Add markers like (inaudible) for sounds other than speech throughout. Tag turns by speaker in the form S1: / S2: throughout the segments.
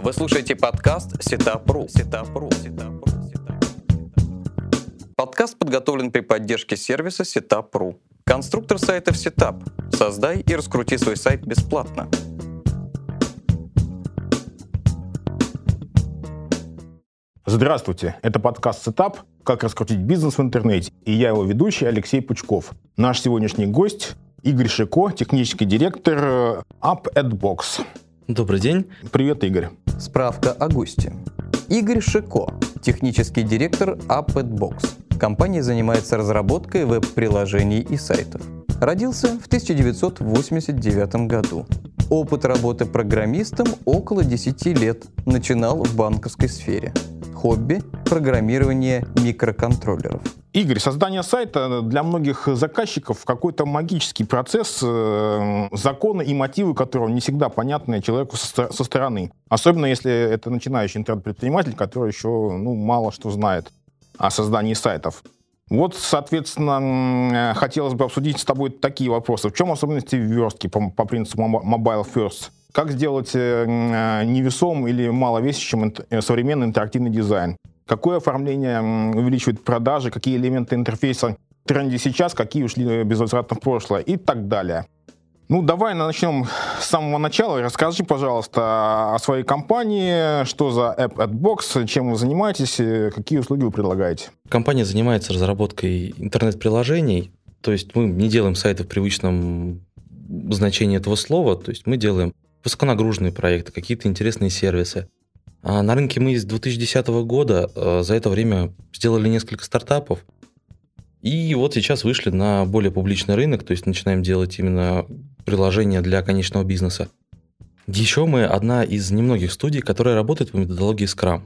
S1: Вы слушаете подкаст Сетапру. Сетапру. Подкаст подготовлен при поддержке сервиса Setup.ru. Конструктор сайтов Setup. Создай и раскрути свой сайт бесплатно.
S2: Здравствуйте, это подкаст Setup «Как раскрутить бизнес в интернете» и я его ведущий Алексей Пучков. Наш сегодняшний гость Игорь Шико, технический директор э, Up AdBox.
S3: Добрый день.
S2: Привет, Игорь.
S1: Справка о госте. Игорь Шико, технический директор AppAdBox. Компания занимается разработкой веб-приложений и сайтов. Родился в 1989 году. Опыт работы программистом около 10 лет. Начинал в банковской сфере. Хобби – программирование микроконтроллеров.
S2: Игорь, создание сайта для многих заказчиков какой-то магический процесс, э, законы и мотивы которого не всегда понятны человеку со, стороны. Особенно если это начинающий интернет-предприниматель, который еще ну, мало что знает о создании сайтов. Вот, соответственно, хотелось бы обсудить с тобой такие вопросы. В чем особенности верстки по, по принципу Mobile First? Как сделать э, невесом или маловесящим э, современный интерактивный дизайн? Какое оформление увеличивает продажи, какие элементы интерфейса в тренде сейчас, какие ушли безвозвратно в прошлое и так далее. Ну, давай начнем с самого начала. Расскажи, пожалуйста, о своей компании, что за App AdBox, чем вы занимаетесь, какие услуги вы предлагаете.
S3: Компания занимается разработкой интернет-приложений, то есть мы не делаем сайты в привычном значении этого слова, то есть мы делаем высоконагруженные проекты, какие-то интересные сервисы. А на рынке мы с 2010 года э, за это время сделали несколько стартапов. И вот сейчас вышли на более публичный рынок, то есть начинаем делать именно приложения для конечного бизнеса. Еще мы одна из немногих студий, которая работает по методологии Scrum.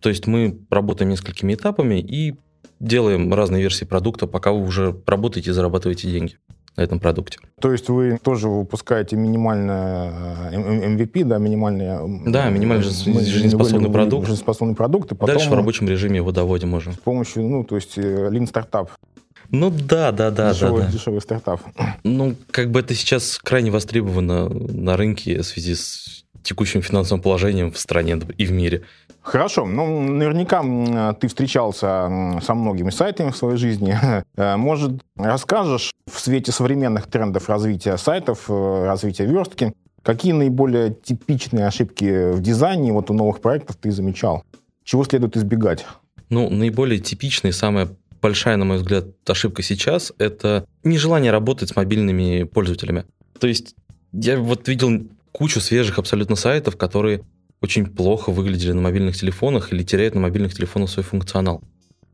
S3: То есть мы работаем несколькими этапами и делаем разные версии продукта, пока вы уже работаете и зарабатываете деньги на этом продукте.
S2: То есть вы тоже выпускаете минимальное MVP, да, минимальный...
S3: Да, минимально жизнеспособный продукт.
S2: Жизнеспособный продукт. И
S3: потом Дальше в рабочем режиме его доводим уже. С
S2: помощью, ну, то есть э, Lean Startup.
S3: Ну да, да, да,
S2: дешевый,
S3: да, да.
S2: Дешевый стартап.
S3: Ну, как бы это сейчас крайне востребовано на рынке в связи с текущим финансовым положением в стране и в мире.
S2: Хорошо. Ну, наверняка ты встречался со многими сайтами в своей жизни. (laughs) Э, может, расскажешь в свете современных трендов развития сайтов, э, развития верстки, какие наиболее типичные ошибки в дизайне вот у новых проектов ты замечал? Чего следует избегать?
S3: Ну, наиболее типичная самая большая, на мой взгляд, ошибка сейчас – это нежелание работать с мобильными пользователями. То есть я вот видел кучу свежих абсолютно сайтов, которые очень плохо выглядели на мобильных телефонах или теряют на мобильных телефонах свой функционал.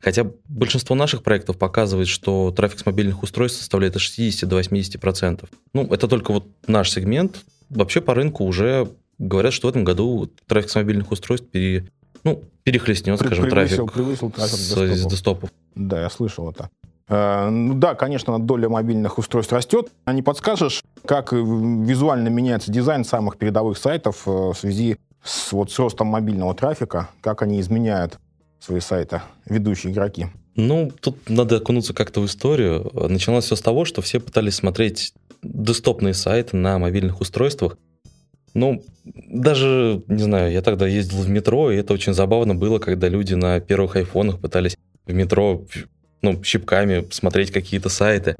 S3: Хотя большинство наших проектов показывает, что трафик с мобильных устройств составляет от 60 до 80%. Ну, это только вот наш сегмент. Вообще по рынку уже говорят, что в этом году трафик с мобильных устройств пере, ну, перехлестнет, скажем,
S2: превысил,
S3: трафик,
S2: превысил трафик
S3: с, десктопов. десктопов.
S2: Да, я слышал это. Э, ну да, конечно, доля мобильных устройств растет. А не подскажешь, как визуально меняется дизайн самых передовых сайтов э, в связи с, вот, с ростом мобильного трафика, как они изменяют свои сайты, ведущие игроки?
S3: Ну, тут надо окунуться как-то в историю. Началось все с того, что все пытались смотреть десктопные сайты на мобильных устройствах. Ну, даже, не знаю, я тогда ездил в метро, и это очень забавно было, когда люди на первых айфонах пытались в метро ну, щипками смотреть какие-то сайты,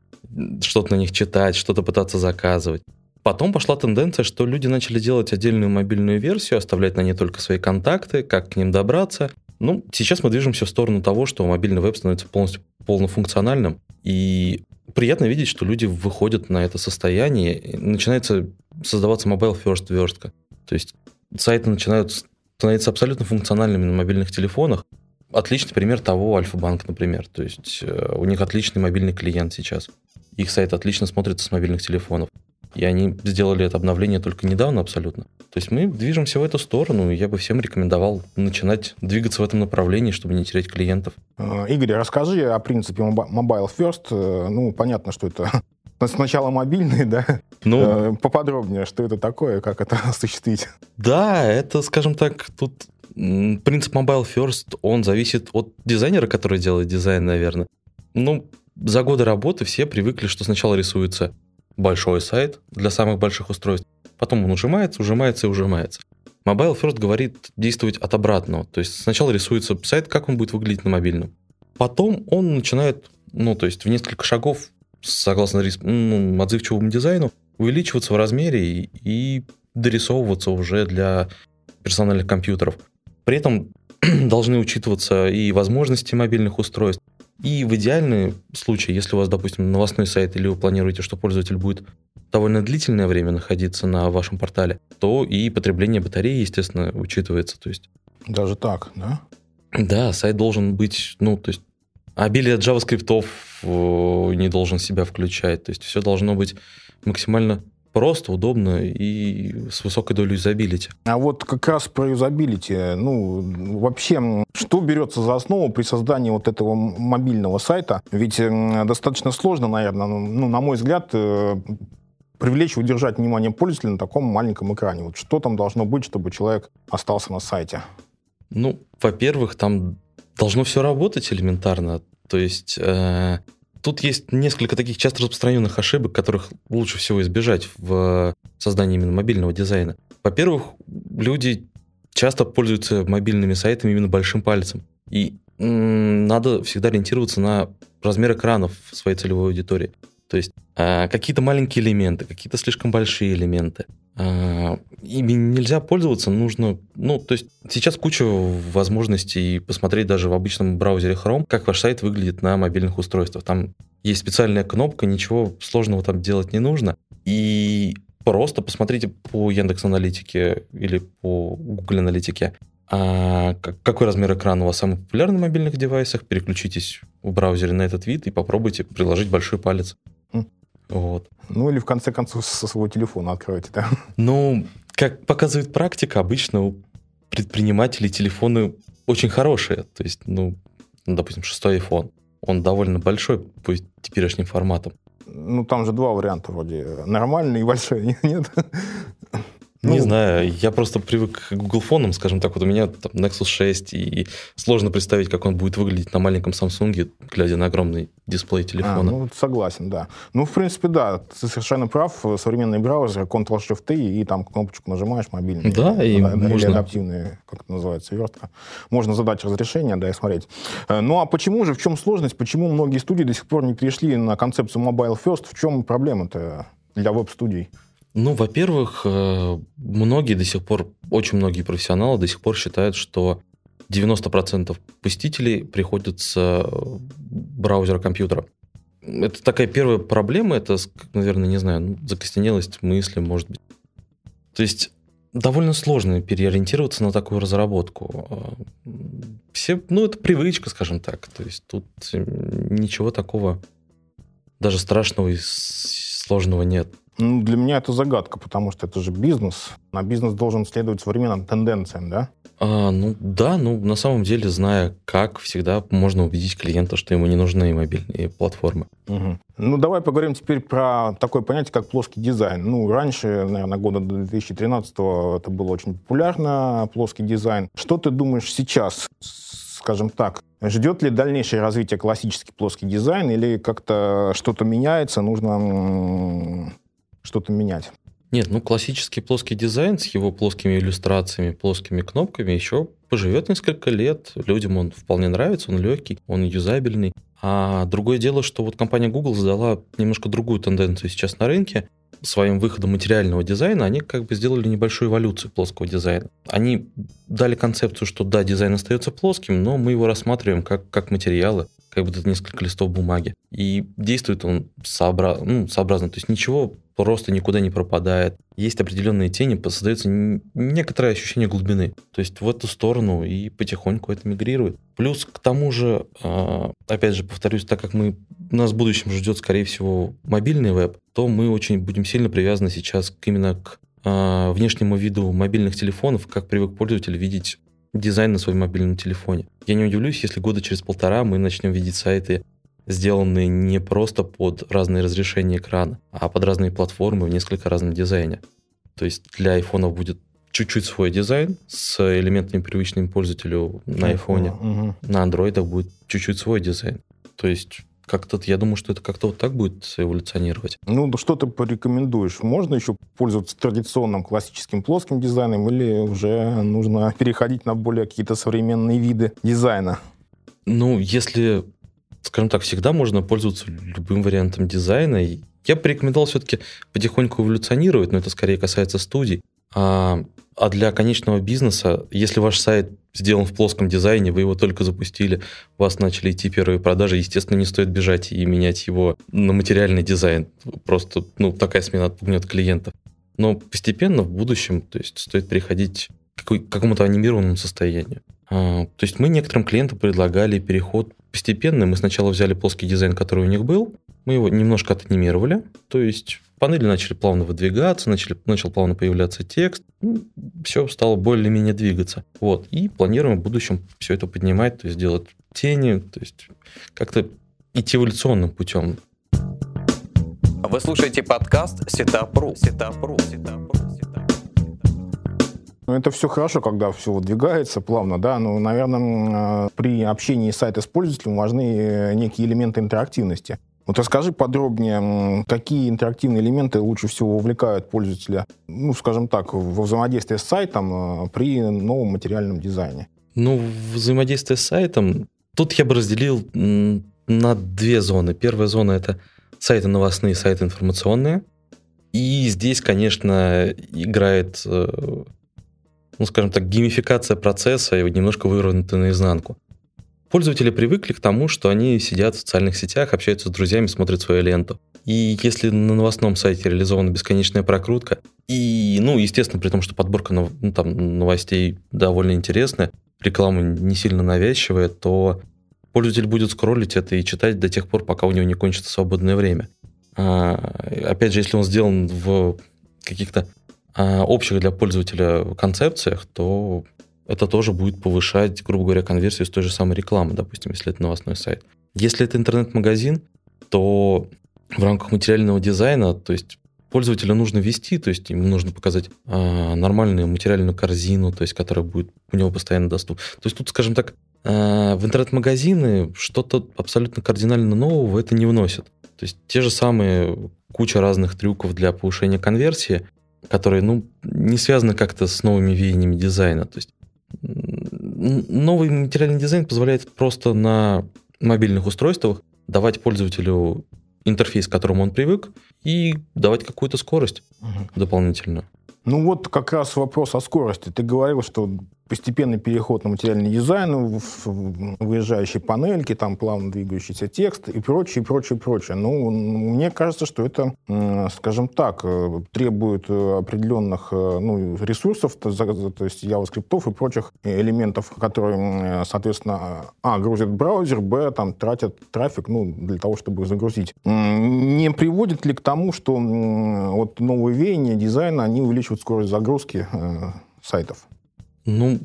S3: что-то на них читать, что-то пытаться заказывать. Потом пошла тенденция, что люди начали делать отдельную мобильную версию, оставлять на ней только свои контакты, как к ним добраться. Ну, сейчас мы движемся в сторону того, что мобильный веб становится полностью полнофункциональным. И приятно видеть, что люди выходят на это состояние, начинается создаваться mobile first верстка. То есть сайты начинают становиться абсолютно функциональными на мобильных телефонах. Отличный пример того Альфа-банк, например. То есть э, у них отличный мобильный клиент сейчас. Их сайт отлично смотрится с мобильных телефонов. И они сделали это обновление только недавно абсолютно. То есть мы движемся в эту сторону, и я бы всем рекомендовал начинать двигаться в этом направлении, чтобы не терять клиентов.
S2: Э, Игорь, расскажи о принципе Mobile First. Ну, понятно, что это (laughs) сначала мобильный, да? Ну, э, поподробнее, что это такое, как это (laughs) осуществить?
S3: Да, это, скажем так, тут принцип Mobile First, он зависит от дизайнера, который делает дизайн, наверное. Ну, за годы работы все привыкли, что сначала рисуется большой сайт для самых больших устройств. Потом он ужимается, ужимается и ужимается. Mobile First говорит действовать от обратного. То есть сначала рисуется сайт, как он будет выглядеть на мобильном. Потом он начинает, ну, то есть в несколько шагов, согласно ну, отзывчивому дизайну, увеличиваться в размере и, и дорисовываться уже для персональных компьютеров. При этом (clears throat) должны учитываться и возможности мобильных устройств, и в идеальном случае, если у вас, допустим, новостной сайт или вы планируете, что пользователь будет довольно длительное время находиться на вашем портале, то и потребление батареи, естественно, учитывается. То есть...
S2: Даже так, да?
S3: Да, сайт должен быть, ну, то есть обилие JavaScript э, не должен себя включать. То есть все должно быть максимально просто, удобно и с высокой долей юзабилити.
S2: А вот как раз про юзабилити, ну, вообще, что берется за основу при создании вот этого мобильного сайта? Ведь достаточно сложно, наверное, ну, на мой взгляд, э, привлечь и удержать внимание пользователя на таком маленьком экране. Вот что там должно быть, чтобы человек остался на сайте?
S3: Ну, во-первых, там должно все работать элементарно. То есть э, Тут есть несколько таких часто распространенных ошибок, которых лучше всего избежать в создании именно мобильного дизайна. Во-первых, люди часто пользуются мобильными сайтами именно большим пальцем. И надо всегда ориентироваться на размер экранов своей целевой аудитории. То есть э, какие-то маленькие элементы, какие-то слишком большие элементы. Э, ими нельзя пользоваться, нужно... Ну, то есть сейчас куча возможностей посмотреть даже в обычном браузере Chrome, как ваш сайт выглядит на мобильных устройствах. Там есть специальная кнопка, ничего сложного там делать не нужно. И просто посмотрите по Яндекс Аналитике или по Google Аналитике, а какой размер экрана у вас самый популярный на мобильных девайсах, переключитесь в браузере на этот вид и попробуйте приложить большой палец.
S2: Вот. Ну или в конце концов со своего телефона откройте, да?
S3: Ну, как показывает практика, обычно у предпринимателей телефоны очень хорошие. То есть, ну, допустим, шестой iPhone. Он довольно большой по теперешним форматам.
S2: Ну, там же два варианта вроде. Нормальный и большой, (laughs) нет?
S3: Не ну, знаю, я просто привык к Google фонам, скажем так, вот у меня там Nexus 6, и сложно представить, как он будет выглядеть на маленьком Samsung, глядя на огромный дисплей телефона. А,
S2: ну, согласен, да. Ну, в принципе, да, ты совершенно прав. Современный браузер, Ctrl-Shift, и там кнопочку нажимаешь, мобильный.
S3: Да, и
S2: да,
S3: можно... Или
S2: адаптивный, как это называется, вертка. Можно задать разрешение, да, и смотреть. Э, ну, а почему же, в чем сложность, почему многие студии до сих пор не перешли на концепцию Mobile First? В чем проблема-то для веб-студий?
S3: Ну, во-первых, э, многие до сих пор, очень многие профессионалы до сих пор считают, что 90% посетителей э, браузера компьютера. Это такая первая проблема, это, наверное, не знаю, ну, закостенелость мысли, может быть. То есть довольно сложно переориентироваться на такую разработку. Э, все, ну, это привычка, скажем так. То есть тут ничего такого даже страшного и сложного нет.
S2: Ну, для меня это загадка, потому что это же бизнес. А бизнес должен следовать современным тенденциям, да?
S3: А, ну да, ну на самом деле, зная как, всегда можно убедить клиента, что ему не нужны мобильные платформы.
S2: Угу. Ну давай поговорим теперь про такое понятие, как плоский дизайн. Ну раньше, наверное, года до 2013 это было очень популярно, плоский дизайн. Что ты думаешь сейчас, скажем так, Ждет ли дальнейшее развитие классический плоский дизайн или как-то что-то меняется, нужно что-то менять.
S3: Нет, ну классический плоский дизайн с его плоскими иллюстрациями, плоскими кнопками еще поживет несколько лет. Людям он вполне нравится, он легкий, он юзабельный. А другое дело, что вот компания Google задала немножко другую тенденцию сейчас на рынке. Своим выходом материального дизайна они как бы сделали небольшую эволюцию плоского дизайна. Они дали концепцию, что да, дизайн остается плоским, но мы его рассматриваем как, как материалы, как будто несколько листов бумаги. И действует он сообра... ну, сообразно. То есть ничего просто никуда не пропадает. Есть определенные тени, создается некоторое ощущение глубины. То есть в эту сторону и потихоньку это мигрирует. Плюс к тому же, а, опять же, повторюсь, так как мы, нас в будущем ждет, скорее всего, мобильный веб, то мы очень будем сильно привязаны сейчас именно к а, внешнему виду мобильных телефонов, как привык пользователь видеть дизайн на своем мобильном телефоне. Я не удивлюсь, если года через полтора мы начнем видеть сайты сделанные не просто под разные разрешения экрана, а под разные платформы в несколько разном дизайне. То есть для iPhone будет чуть-чуть свой дизайн с элементами привычными пользователю на iPhone. Угу. На Android будет чуть-чуть свой дизайн. То есть как-то, я думаю, что это как-то вот так будет эволюционировать.
S2: Ну, что ты порекомендуешь? Можно еще пользоваться традиционным классическим плоским дизайном или уже нужно переходить на более какие-то современные виды дизайна?
S3: Ну, если, скажем так, всегда можно пользоваться любым вариантом дизайна. Я бы порекомендовал все-таки потихоньку эволюционировать, но это скорее касается студий. А, а для конечного бизнеса, если ваш сайт сделан в плоском дизайне, вы его только запустили, у вас начали идти первые продажи, естественно, не стоит бежать и менять его на материальный дизайн. Просто ну, такая смена отпугнет клиентов. Но постепенно в будущем то есть, стоит переходить к какому-то анимированному состоянию. А, то есть мы некоторым клиентам предлагали переход постепенный. Мы сначала взяли плоский дизайн, который у них был, мы его немножко отанимировали, то есть панели начали плавно выдвигаться, начали, начал плавно появляться текст, ну, все стало более-менее двигаться. Вот. И планируем в будущем все это поднимать, то есть делать тени, то есть как-то идти эволюционным путем.
S1: Вы слушаете подкаст Сетапру. Сетапру. Сетапру.
S2: Ну, это все хорошо, когда все выдвигается плавно, да, но, наверное, при общении сайта с пользователем важны э, некие элементы интерактивности. Вот расскажи подробнее, какие интерактивные элементы лучше всего увлекают пользователя, ну, скажем так, во взаимодействии с сайтом э, при новом материальном дизайне?
S3: Ну, взаимодействие с сайтом, тут я бы разделил на две зоны. Первая зона — это сайты новостные, сайты информационные. И здесь, конечно, играет, э, ну, скажем так, геймификация процесса и немножко вывернута наизнанку. Пользователи привыкли к тому, что они сидят в социальных сетях, общаются с друзьями, смотрят свою ленту. И если на новостном сайте реализована бесконечная прокрутка, и, ну, естественно, при том, что подборка ну, там, новостей довольно интересная, реклама не сильно навязчивая, то пользователь будет скроллить это и читать до тех пор, пока у него не кончится свободное время. А, опять же, если он сделан в каких-то общих для пользователя концепциях, то это тоже будет повышать, грубо говоря, конверсию с той же самой рекламы, допустим, если это новостной сайт. Если это интернет-магазин, то в рамках материального дизайна, то есть пользователя нужно вести, то есть ему нужно показать э, нормальную материальную корзину, то есть которая будет у него постоянно доступна. То есть тут, скажем так, э, в интернет-магазины что-то абсолютно кардинально нового это не вносит. То есть те же самые куча разных трюков для повышения конверсии, которые, ну, не связаны как-то с новыми веяниями дизайна. То есть новый материальный дизайн позволяет просто на мобильных устройствах давать пользователю интерфейс, к которому он привык, и давать какую-то скорость угу. дополнительную.
S2: Ну вот как раз вопрос о скорости. Ты говорил, что постепенный переход на материальный дизайн, выезжающие панельки, там плавно двигающийся текст и прочее, прочее, прочее. Ну, мне кажется, что это, скажем так, э, требует э, определенных э, ну, ресурсов, то есть JavaScript и прочих элементов, которые, соответственно, а, грузят браузер, б, там, тратят трафик, ну, для того, чтобы загрузить. Не приводит ли к тому, что вот новые веяния дизайна, они увеличивают скорость загрузки сайтов?
S3: Ну,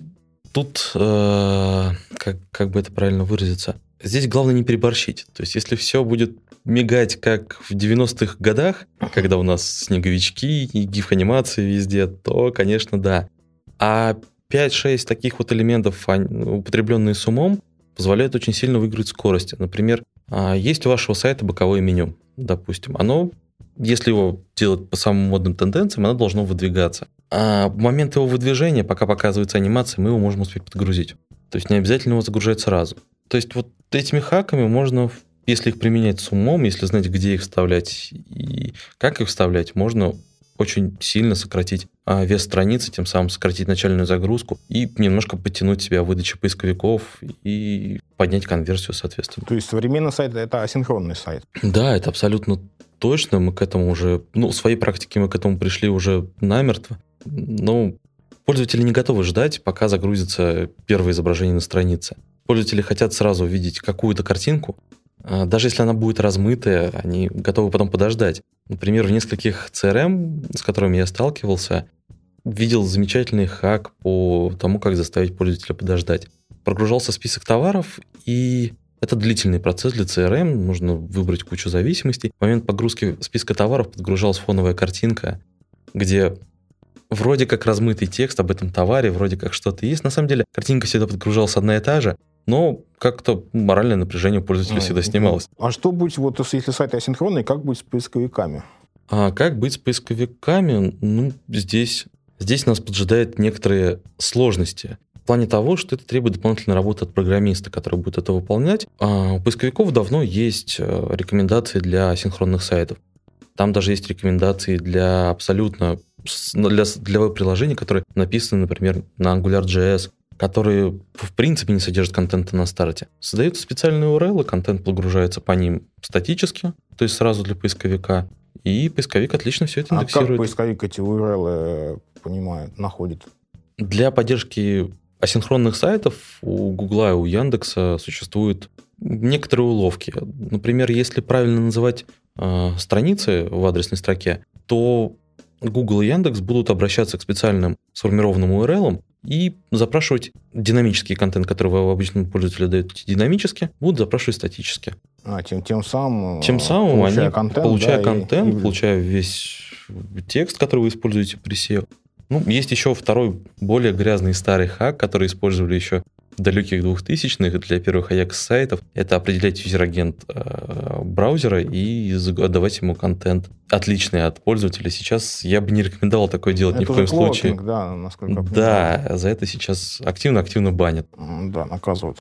S3: тут, э, как, как бы это правильно выразиться, здесь главное не переборщить. То есть, если все будет мигать, как в 90-х годах, когда у нас снеговички и гиф-анимации везде, то, конечно, да. А 5-6 таких вот элементов, употребленные с умом, позволяют очень сильно выиграть скорость. Например, а, есть у вашего сайта боковое меню, допустим. Оно, если его делать по самым модным тенденциям, оно должно выдвигаться. А в момент его выдвижения, пока показывается анимация, мы его можем успеть подгрузить. То есть не обязательно его загружать сразу. То есть вот этими хаками можно, если их применять с умом, если знать, где их вставлять и как их вставлять, можно очень сильно сократить а, вес страницы, тем самым сократить начальную загрузку и немножко подтянуть себя в выдаче поисковиков и поднять конверсию, соответственно.
S2: То есть современный сайт — это асинхронный сайт?
S3: Да, это абсолютно точно. Мы к этому уже, ну, в своей практике мы к этому пришли уже намертво. Ну, пользователи не готовы ждать, пока загрузится первое изображение на странице. Пользователи хотят сразу видеть какую-то картинку, а, даже если она будет размытая, они готовы потом подождать. Например, в нескольких CRM, с которыми я сталкивался, видел замечательный хак по тому, как заставить пользователя подождать. Прогружался список товаров, и это длительный процесс для CRM, нужно выбрать кучу зависимостей. В момент погрузки списка товаров подгружалась фоновая картинка, где вроде как размытый текст об этом товаре, вроде как что-то есть. На самом деле картинка всегда подгружалась одна и та же, но как-то моральное напряжение у пользователя всегда снималось.
S2: А что будет, вот если сайт асинхронный, как быть с поисковиками?
S3: А как быть с поисковиками? Ну, здесь, здесь нас поджидают некоторые сложности. В плане того, что это требует дополнительной работы от программиста, который будет это выполнять. А у поисковиков давно есть э, рекомендации для синхронных сайтов. Там даже есть рекомендации для абсолютно для, для веб-приложений, которые написаны, например, на AngularJS, которые в принципе не содержат контента на старте. Создаются специальные URL, контент прогружается по ним статически, то есть сразу для поисковика, и поисковик отлично все это индексирует. А
S2: как поисковик эти URL э, понимает, находит?
S3: Для поддержки асинхронных сайтов у Гугла и у Яндекса существуют некоторые уловки. Например, если правильно называть э, страницы в адресной строке, то Google и Яндекс будут обращаться к специальным сформированным URL и запрашивать динамический контент, который вы обычному пользователю даете динамически, будут запрашивать статически.
S2: А, тем, тем самым,
S3: тем самым получая они, контент, получая да, контент, и, получая весь текст, который вы используете при SEO. Ну, есть еще второй, более грязный старый хак, который использовали еще далеких двухтысячных для первых Ajax-сайтов — это определять user-agent э, браузера и отдавать ему контент отличный от пользователя. Сейчас я бы не рекомендовал такое делать это ни в коем случае.
S2: Да, насколько
S3: Да, за это сейчас активно-активно банят.
S2: Да, наказывают.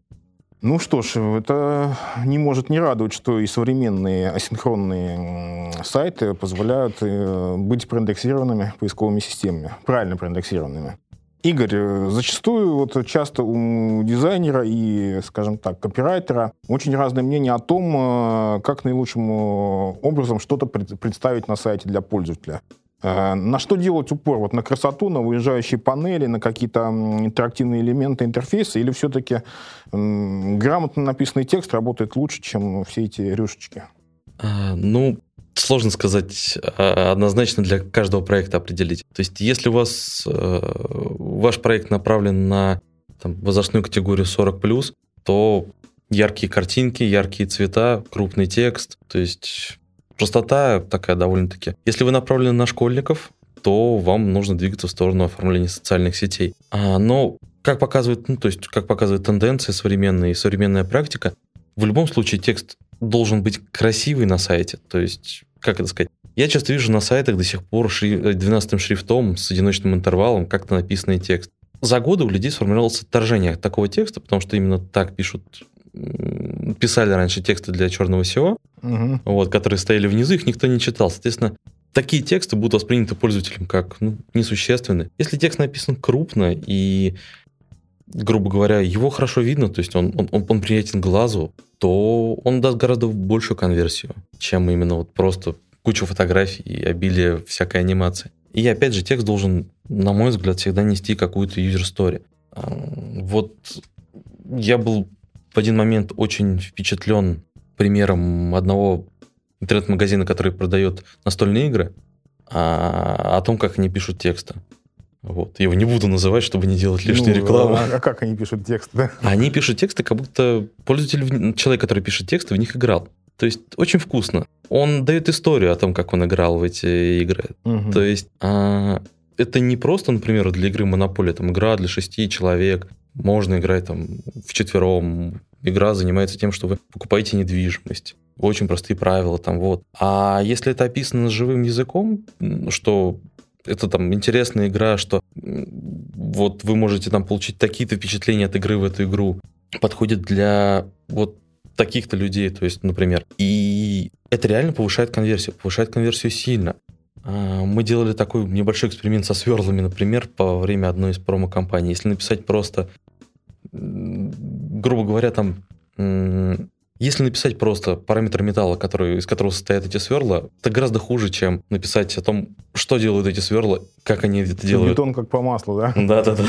S2: Ну что ж, это не может не радовать, что и современные асинхронные сайты позволяют э, быть проиндексированными поисковыми системами, правильно проиндексированными. Игорь, э, зачастую вот часто у дизайнера и, скажем так, копирайтера очень разные мнения о том, э, как наилучшим образом что-то представить на сайте для пользователя. Э, на что делать упор? Вот на красоту, на выезжающие панели, на какие-то интерактивные элементы интерфейса? Или все-таки грамотно написанный текст работает лучше, чем все эти рюшечки?
S3: А, ну, сложно сказать а, однозначно для каждого проекта определить. То есть, если у вас э, ваш проект направлен на там, возрастную категорию 40+, то яркие картинки, яркие цвета, крупный текст, то есть простота такая довольно-таки. Если вы направлены на школьников, то вам нужно двигаться в сторону оформления социальных сетей. А, но как показывает, ну, то есть, как показывает тенденция современная и современная практика, в любом случае текст должен быть красивый на сайте. То есть как это сказать, я часто вижу на сайтах до сих пор шри... 12 шрифтом с одиночным интервалом как-то написанный текст. За годы у людей сформировалось отторжение от такого текста, потому что именно так пишут писали раньше тексты для черного SEO, угу. вот, которые стояли внизу, их никто не читал. Соответственно, такие тексты будут восприняты пользователем как ну, несущественны. Если текст написан крупно и, грубо говоря, его хорошо видно, то есть он, он, он, он приятен глазу, то он даст гораздо большую конверсию, чем именно вот просто куча фотографий и обилие всякой анимации. И опять же, текст должен, на мой взгляд, всегда нести какую-то юзер-стори. Вот я был в один момент очень впечатлен примером одного интернет-магазина, который продает настольные игры, а, о том, как они пишут тексты. Вот. Я его не буду называть, чтобы не делать лишнюю ну, рекламу.
S2: А, а как они пишут тексты? Да?
S3: Они пишут тексты, как будто пользователь, человек, который пишет тексты, в них играл. То есть очень вкусно. Он дает историю о том, как он играл в эти игры. Угу. То есть а, это не просто, например, для игры Монополия, там игра для шести человек, можно играть там в четвером. Игра занимается тем, что вы покупаете недвижимость. Очень простые правила там вот. А если это описано живым языком, что это там интересная игра, что вот вы можете там получить такие-то впечатления от игры в эту игру. Подходит для вот таких-то людей, то есть, например. И это реально повышает конверсию, повышает конверсию сильно. А, мы делали такой небольшой эксперимент со сверлами, например, по время одной из промо-компаний. Если написать просто, грубо говоря, там если написать просто параметр металла, который, из которого состоят эти сверла, это гораздо хуже, чем написать о том, что делают эти сверла, как они это делают.
S2: Бетон как по маслу, да? (laughs)
S3: Да-да-да.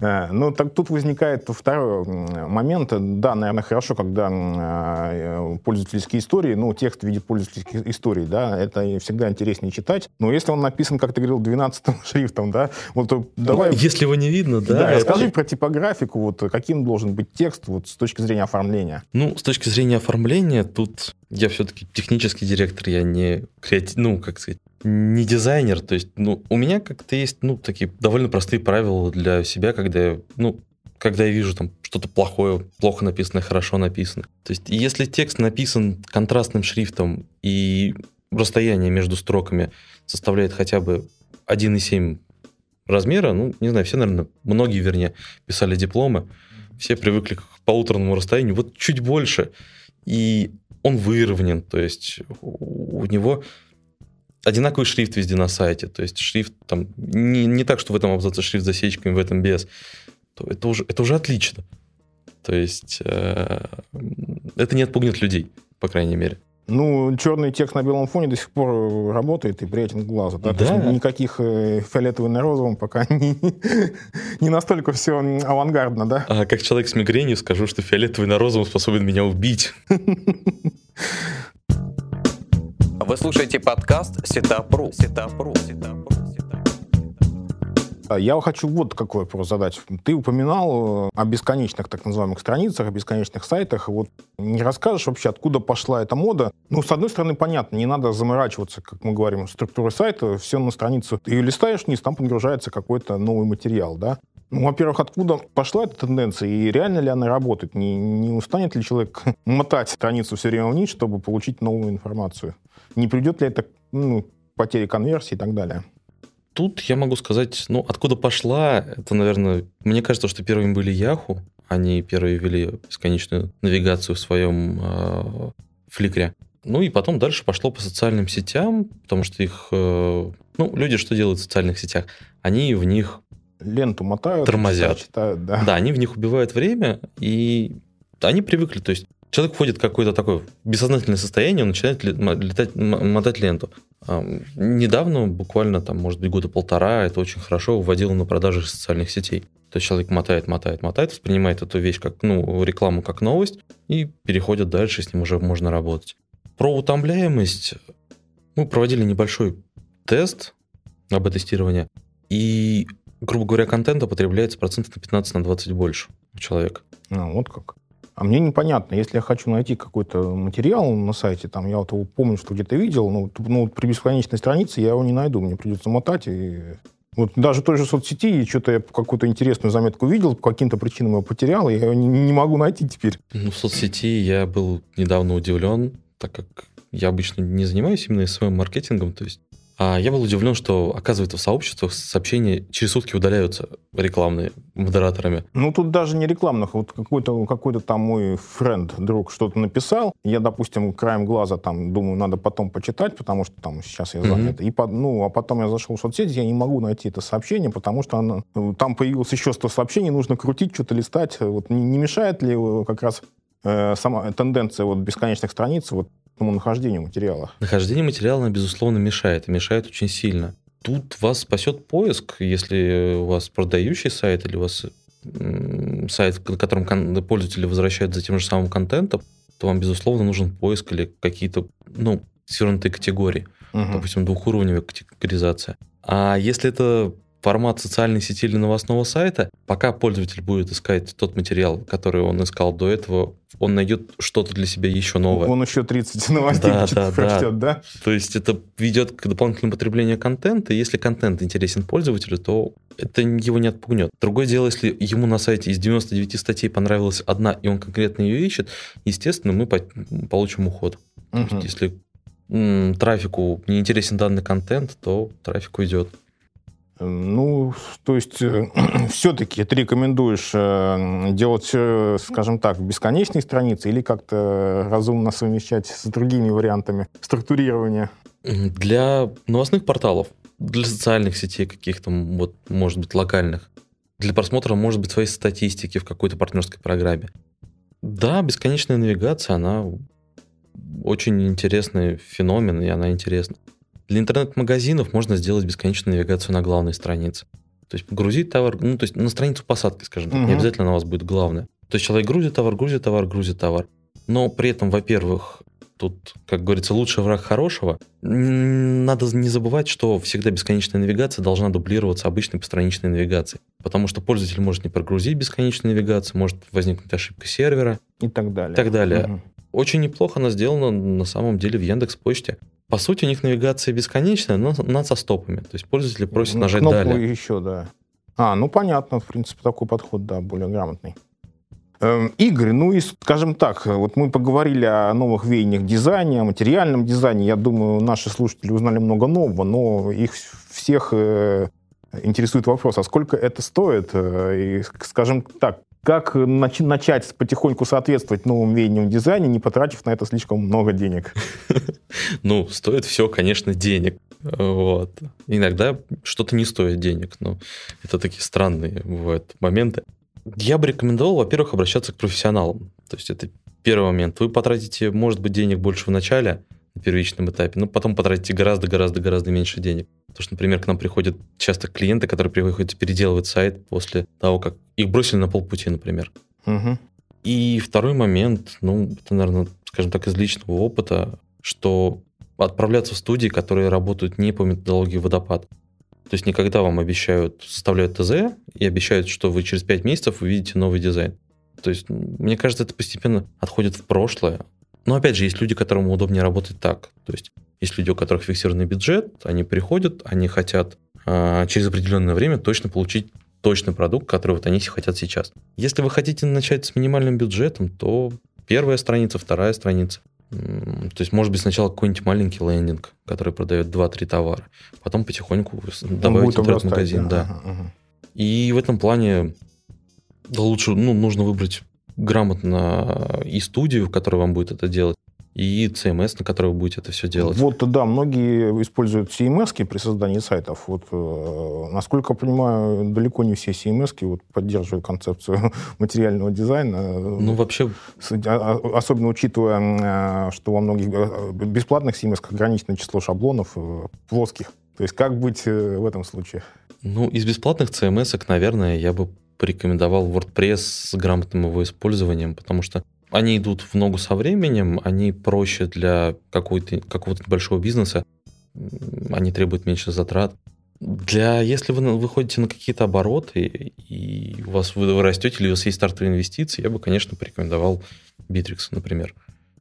S2: А, ну, так тут возникает второй момент. Да, наверное, хорошо, когда э, пользовательские истории, ну, текст в виде пользовательских историй, да, это всегда интереснее читать. Но если он написан, как ты говорил, 12 (laughs) шрифтом, да, вот давай...
S3: Если его не видно, да.
S2: Да, расскажи про типографику, вот каким должен быть текст вот с точки зрения оформления.
S3: Ну, с точки зрения зрения оформления, тут я все-таки технический директор, я не креатив, ну, как сказать, не дизайнер. То есть, ну, у меня как-то есть, ну, такие довольно простые правила для себя, когда я, ну, когда я вижу там что-то плохое, плохо написанное, хорошо написано. То есть если текст написан контрастным шрифтом и расстояние между строками составляет хотя бы 1,7 размера, ну, не знаю, все, наверное, многие, вернее, писали дипломы, все привыкли к полуторному расстоянию, вот чуть больше, и он выровнен, то есть у него одинаковый шрифт везде на сайте, то есть шрифт там не, не так, что в этом абзаце шрифт с засечками, в этом без, то это уже, это уже отлично. То есть э, это не отпугнет людей, по крайней мере.
S2: Ну, черный текст на белом фоне до сих пор работает и приятен к глазу. Да? Да. никаких э, фиолетовый на розовом пока (laughs) не, не настолько все авангардно, да?
S3: А как человек с мигренью скажу, что фиолетовый на розовом способен меня убить.
S1: Вы слушаете подкаст Сетапру. Сетапру. Сетапру.
S2: Я хочу вот какой вопрос задать. Ты упоминал э, о бесконечных так называемых страницах, о бесконечных сайтах. Вот не расскажешь вообще, откуда пошла эта мода? Ну, с одной стороны, понятно, не надо заморачиваться, как мы говорим, структурой сайта. Все на страницу. Ты ее листаешь вниз, там подгружается какой-то новый материал, да? Ну, во-первых, откуда пошла эта тенденция и реально ли она работает? Не, не устанет ли человек (laughs) мотать страницу все время вниз, чтобы получить новую информацию? Не придет ли это ну, потере конверсии и так далее?
S3: Тут я могу сказать, ну, откуда пошла, это, наверное, мне кажется, что первыми были Yahoo, они первые ввели бесконечную навигацию в своем э, фликре. Ну и потом дальше пошло по социальным сетям, потому что их, э, ну, люди что делают в социальных сетях? Они в них
S2: ленту мотают,
S3: тормозят. Читают, да. да, они в них убивают время, и они привыкли, то есть человек входит в какое-то такое бессознательное состояние, он начинает летать, мотать ленту. Недавно, буквально там, может быть, года полтора, это очень хорошо вводило на продажи социальных сетей. То есть человек мотает, мотает, мотает, воспринимает эту вещь как, ну, рекламу как новость и переходит дальше, с ним уже можно работать. Про утомляемость мы проводили небольшой тест об тестировании, и, грубо говоря, контента потребляется процентов на 15 на 20 больше у человека.
S2: А, вот как. А мне непонятно, если я хочу найти какой-то материал на сайте, там я вот его помню, что где-то видел, но ну, при бесконечной странице я его не найду, мне придется мотать. И... Вот даже той же соцсети, что-то я какую-то интересную заметку видел, по каким-то причинам его потерял, и я его не, не могу найти теперь.
S3: Ну, в соцсети я был недавно удивлен, так как я обычно не занимаюсь именно своим маркетингом, то есть а я был удивлен, что, оказывается, в сообществах сообщения через сутки удаляются рекламные модераторами.
S2: Ну, тут даже не рекламных. Вот какой-то какой там мой френд, друг, что-то написал. Я, допустим, краем глаза там думаю, надо потом почитать, потому что там сейчас я занят. Mm-hmm. И, по, ну, а потом я зашел в соцсети, я не могу найти это сообщение, потому что оно, там появилось еще 100 сообщений, нужно крутить, что-то листать. Вот не, не мешает ли как раз э, сама тенденция вот бесконечных страниц вот нахождению материала.
S3: Нахождение материала, безусловно, мешает, и мешает очень сильно. Тут вас спасет поиск, если у вас продающий сайт или у вас сайт, на котором пользователи возвращают за тем же самым контентом, то вам, безусловно, нужен поиск или какие-то, ну, свернутые категории. Угу. Допустим, двухуровневая категоризация. А если это формат социальной сети или новостного сайта, пока пользователь будет искать тот материал, который он искал до этого, он найдет что-то для себя еще новое.
S2: Он еще 30 (laughs) новостей да, да, прочтет, да.
S3: да? То есть это ведет к дополнительному потреблению контента. И если контент интересен пользователю, то это его не отпугнет. Другое дело, если ему на сайте из 99 статей понравилась одна, и он конкретно ее ищет, естественно, мы получим уход. Угу. То есть если трафику не интересен данный контент, то трафик уйдет.
S2: Ну, то есть э, (clears throat) все-таки ты рекомендуешь э, делать все, скажем так, бесконечные страницы или как-то разумно совмещать с другими вариантами структурирования?
S3: Для новостных порталов, для социальных сетей каких-то, вот, может быть, локальных, для просмотра, может быть, своей статистики в какой-то партнерской программе. Да, бесконечная навигация, она очень интересный феномен, и она интересна. Для интернет-магазинов можно сделать бесконечную навигацию на главной странице. То есть погрузить товар, ну, то есть на страницу посадки, скажем так, угу. не обязательно она у вас будет главная. То есть человек грузит товар, грузит товар, грузит товар. Но при этом, во-первых, тут, как говорится, лучший враг хорошего. Надо не забывать, что всегда бесконечная навигация должна дублироваться обычной постраничной навигацией. Потому что пользователь может не прогрузить бесконечную навигацию, может возникнуть ошибка сервера.
S2: И так далее.
S3: И так далее. Угу. Очень неплохо она сделана на самом деле в Яндекс Почте. По сути, у них навигация бесконечная, но, но со стопами. То есть пользователь просит ну, нажать
S2: Кнопку
S3: далее.
S2: еще, да. А, ну понятно, в принципе, такой подход, да, более грамотный. Эм, Игорь, ну и, скажем так, вот мы поговорили о новых веяниях дизайна, о материальном дизайне. Я думаю, наши слушатели узнали много нового, но их всех э, интересует вопрос, а сколько это стоит? Э, и, скажем так, как начать потихоньку соответствовать новым веяниям дизайна, не потратив на это слишком много денег? (laughs)
S3: Ну, стоит все, конечно, денег. Вот. Иногда что-то не стоит денег, но это такие странные бывают моменты. Я бы рекомендовал, во-первых, обращаться к профессионалам. То есть это первый момент. Вы потратите, может быть, денег больше в начале, на первичном этапе, но потом потратите гораздо-гораздо-гораздо меньше денег. Потому что, например, к нам приходят часто клиенты, которые приходят переделывать сайт после того, как их бросили на полпути, например.
S2: Угу.
S3: И второй момент, ну, это, наверное, скажем так, из личного опыта, что отправляться в студии, которые работают не по методологии водопад. То есть никогда вам обещают, составляют ТЗ и обещают, что вы через 5 месяцев увидите новый дизайн. То есть, мне кажется, это постепенно отходит в прошлое. Но опять же, есть люди, которым удобнее работать так. То есть, есть люди, у которых фиксированный бюджет, они приходят, они хотят а, через определенное время точно получить точный продукт, который вот они хотят сейчас. Если вы хотите начать с минимальным бюджетом, то первая страница, вторая страница. То есть, может быть, сначала какой-нибудь маленький лендинг, который продает 2-3 товара, потом потихоньку добавить интернет-магазин. Да. Ага, ага. И в этом плане лучше, ну, нужно выбрать грамотно и студию, которая вам будет это делать, и CMS, на которой вы будете это все делать.
S2: Вот, да, многие используют CMS при создании сайтов. Вот, э, насколько я понимаю, далеко не все CMS вот, поддерживают концепцию (laughs) материального дизайна.
S3: Ну, вообще...
S2: А, а, особенно учитывая, э, что во многих э, бесплатных CMS ограниченное число шаблонов плоских. То есть как быть в этом случае?
S3: Ну, из бесплатных CMS, наверное, я бы порекомендовал WordPress с грамотным его использованием, потому что они идут в ногу со временем, они проще для какого-то какого большого бизнеса, они требуют меньше затрат. Для, если вы выходите на какие-то обороты, и у вас вы, вы растете, или у вас есть стартовые инвестиции, я бы, конечно, порекомендовал Bittrex, например.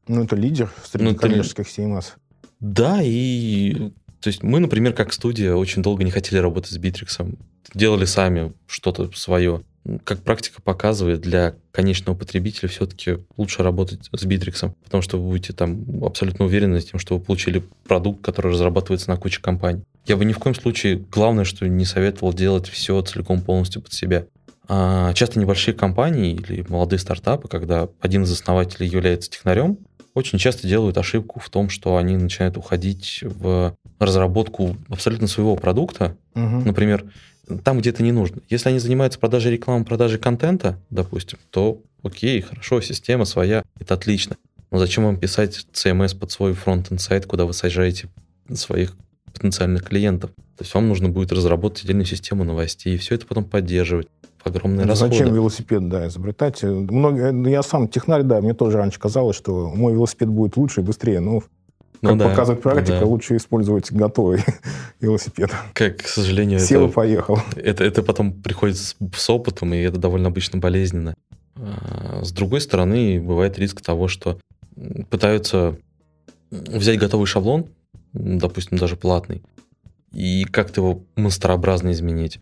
S2: Ну, это лидер среди ну, коммерческих CMS.
S3: Да, и то есть мы, например, как студия, очень долго не хотели работать с Bittrex. Делали сами что-то свое как практика показывает, для конечного потребителя все-таки лучше работать с Bittrex, потому что вы будете там абсолютно уверены тем, что вы получили продукт, который разрабатывается на куче компаний. Я бы ни в коем случае, главное, что не советовал делать все целиком полностью под себя. А часто небольшие компании или молодые стартапы, когда один из основателей является технарем, очень часто делают ошибку в том, что они начинают уходить в разработку абсолютно своего продукта. Угу. Например, там, где это не нужно. Если они занимаются продажей рекламы, продажей контента, допустим, то окей, хорошо, система своя, это отлично. Но зачем вам писать CMS под свой фронт-энд сайт, куда вы сажаете своих потенциальных клиентов? То есть вам нужно будет разработать отдельную систему новостей, и все это потом поддерживать огромные ну, расходы.
S2: Зачем велосипед, да, изобретать? Много, я сам технарь, да, мне тоже раньше казалось, что мой велосипед будет лучше и быстрее, но ну, как да, показывает практика, да. лучше использовать готовый (laughs) велосипед.
S3: Как, к сожалению,
S2: Сел это, поехал.
S3: Это, это потом приходит с, с опытом, и это довольно обычно болезненно. А, с другой стороны, бывает риск того, что пытаются взять готовый шаблон, допустим, даже платный, и как-то его монстрообразно изменить.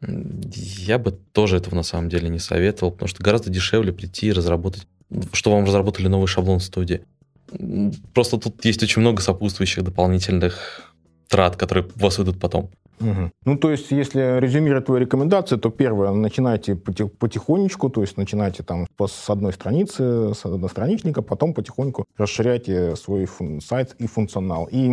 S3: Я бы тоже этого на самом деле не советовал, потому что гораздо дешевле прийти и разработать, что вам разработали новый шаблон в студии. Просто тут есть очень много сопутствующих дополнительных трат, которые у вас идут потом.
S2: Угу. Ну, то есть, если резюмировать твои рекомендации, то первое, начинайте потихонечку, то есть начинайте там с одной страницы, с одностраничника, потом потихоньку расширяйте свой сайт и функционал. И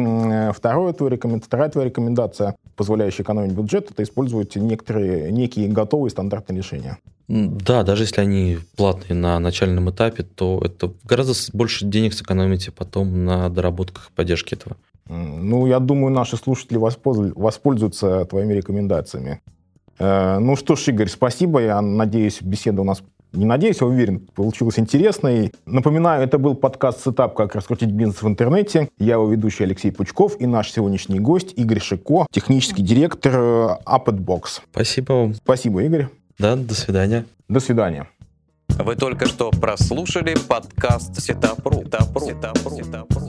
S2: второе, твоя рекомен... вторая твоя рекомендация, позволяющая экономить бюджет, это использовать некоторые, некие готовые стандартные решения.
S3: Да, даже если они платные на начальном этапе, то это гораздо больше денег сэкономите потом на доработках и поддержке этого.
S2: Ну, я думаю, наши слушатели воспользуются твоими рекомендациями. Э, ну что ж, Игорь, спасибо. Я надеюсь, беседа у нас не надеюсь, а уверен, получилась интересной. Напоминаю, это был подкаст «Сетап. Как раскрутить бизнес в интернете». Я его ведущий Алексей Пучков и наш сегодняшний гость Игорь Шеко, технический директор AppatBox.
S3: Спасибо вам.
S2: Спасибо, Игорь.
S3: Да, до свидания.
S2: До свидания.
S1: Вы только что прослушали подкаст. Сетапру. Сетапру. Сетапру. Сетапру.